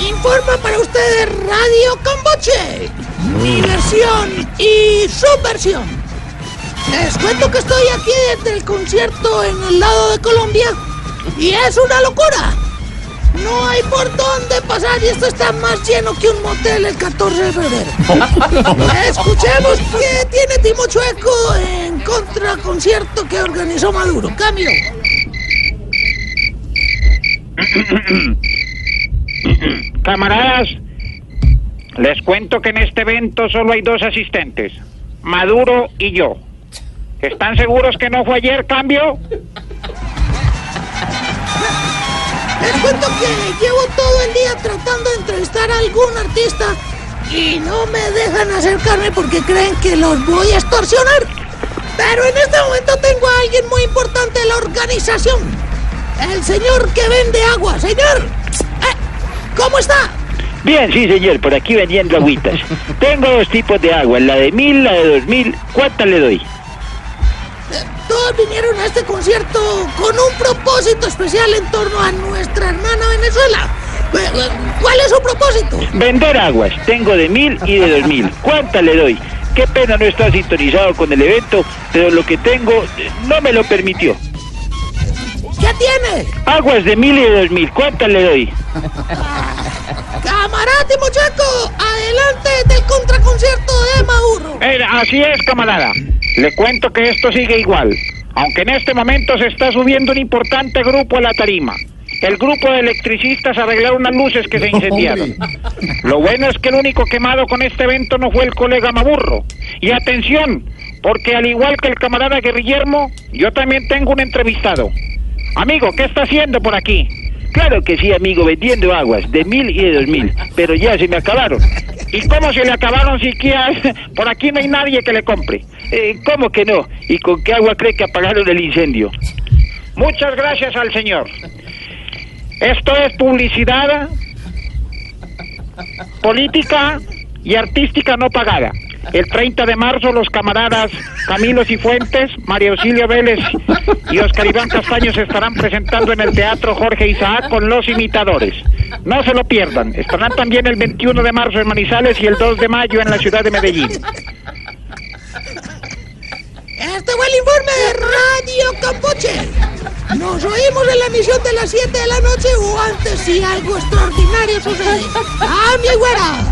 Informa para ustedes Radio Camboche. Mi versión y su versión. Les cuento que estoy aquí desde el concierto en el lado de Colombia y es una locura. No hay por dónde pasar y esto está más lleno que un motel el 14 de febrero. Escuchemos qué tiene Timo Chueco en contraconcierto que organizó Maduro. Cambio. Camaradas, les cuento que en este evento solo hay dos asistentes, Maduro y yo. ¿Están seguros que no fue ayer cambio? Les cuento que llevo todo el día tratando de entrevistar a algún artista y no me dejan acercarme porque creen que los voy a extorsionar. Pero en este momento tengo a alguien muy importante de la organización. El señor que vende agua. Bien, sí, señor, por aquí vendiendo agüitas. Tengo dos tipos de agua, la de mil, la de dos mil. ¿Cuántas le doy? Todos vinieron a este concierto con un propósito especial en torno a nuestra hermana Venezuela. ¿Cuál es su propósito? Vender aguas. Tengo de mil y de dos mil. ¿Cuántas le doy? Qué pena no estar sintonizado con el evento, pero lo que tengo no me lo permitió. ¿Qué tiene? Aguas de mil y de dos mil. ¿Cuántas le doy? Camarada Timochaco, adelante del contraconcierto de Maduro. Eh, así es, camarada. Le cuento que esto sigue igual, aunque en este momento se está subiendo un importante grupo a la tarima. El grupo de electricistas arreglaron unas luces que se incendiaron. Lo bueno es que el único quemado con este evento no fue el colega Maburro. Y atención, porque al igual que el camarada Guerrillermo, yo también tengo un entrevistado. Amigo, ¿qué está haciendo por aquí? Claro que sí, amigo, vendiendo aguas de mil y de dos mil. Pero ya se me acabaron. ¿Y cómo se le acabaron siquiera? Por aquí no hay nadie que le compre. Eh, ¿Cómo que no? ¿Y con qué agua cree que apagaron el incendio? Muchas gracias al señor. Esto es publicidad política y artística no pagada. El 30 de marzo los camaradas Camilo Cifuentes, María Auxilio Vélez y Oscar Iván Castaño se estarán presentando en el Teatro Jorge Isaac con Los Imitadores. No se lo pierdan. Estarán también el 21 de marzo en Manizales y el 2 de mayo en la ciudad de Medellín. Este fue el informe de Radio Campoche. Nos oímos en la emisión de las 7 de la noche o antes si algo extraordinario sucede. ¡Ah, mi güera!